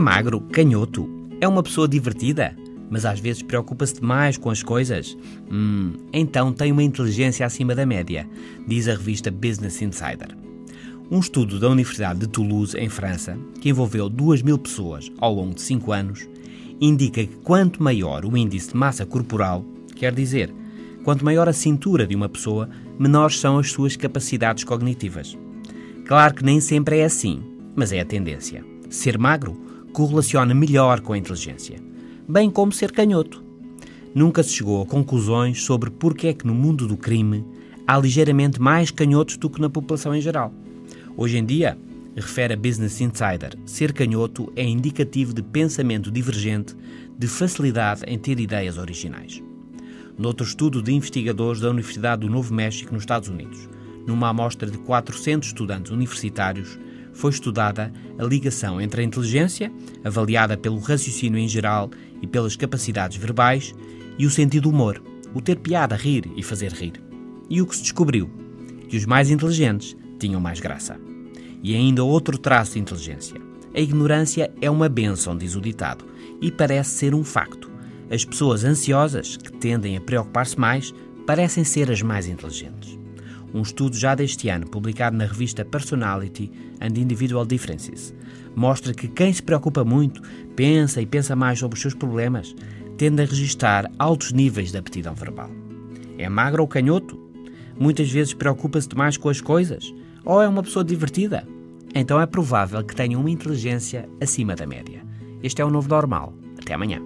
magro, canhoto, é uma pessoa divertida, mas às vezes preocupa-se demais com as coisas? Hum, então tem uma inteligência acima da média, diz a revista Business Insider. Um estudo da Universidade de Toulouse, em França, que envolveu 2 mil pessoas ao longo de 5 anos, indica que quanto maior o índice de massa corporal, quer dizer, quanto maior a cintura de uma pessoa, menores são as suas capacidades cognitivas. Claro que nem sempre é assim, mas é a tendência. Ser magro correlaciona melhor com a inteligência, bem como ser canhoto. Nunca se chegou a conclusões sobre porque é que no mundo do crime há ligeiramente mais canhotos do que na população em geral. Hoje em dia, refere a Business Insider, ser canhoto é indicativo de pensamento divergente, de facilidade em ter ideias originais. Noutro estudo de investigadores da Universidade do Novo México, nos Estados Unidos, numa amostra de 400 estudantes universitários, foi estudada a ligação entre a inteligência, avaliada pelo raciocínio em geral e pelas capacidades verbais, e o sentido do humor, o ter piada, rir e fazer rir. E o que se descobriu? Que os mais inteligentes tinham mais graça. E ainda outro traço de inteligência. A ignorância é uma bênção, diz o ditado, e parece ser um facto. As pessoas ansiosas, que tendem a preocupar-se mais, parecem ser as mais inteligentes. Um estudo já deste ano, publicado na revista Personality and Individual Differences, mostra que quem se preocupa muito, pensa e pensa mais sobre os seus problemas, tende a registrar altos níveis de aptidão verbal. É magro ou canhoto? Muitas vezes preocupa-se demais com as coisas? ou é uma pessoa divertida? Então é provável que tenha uma inteligência acima da média. Este é o novo normal. Até amanhã.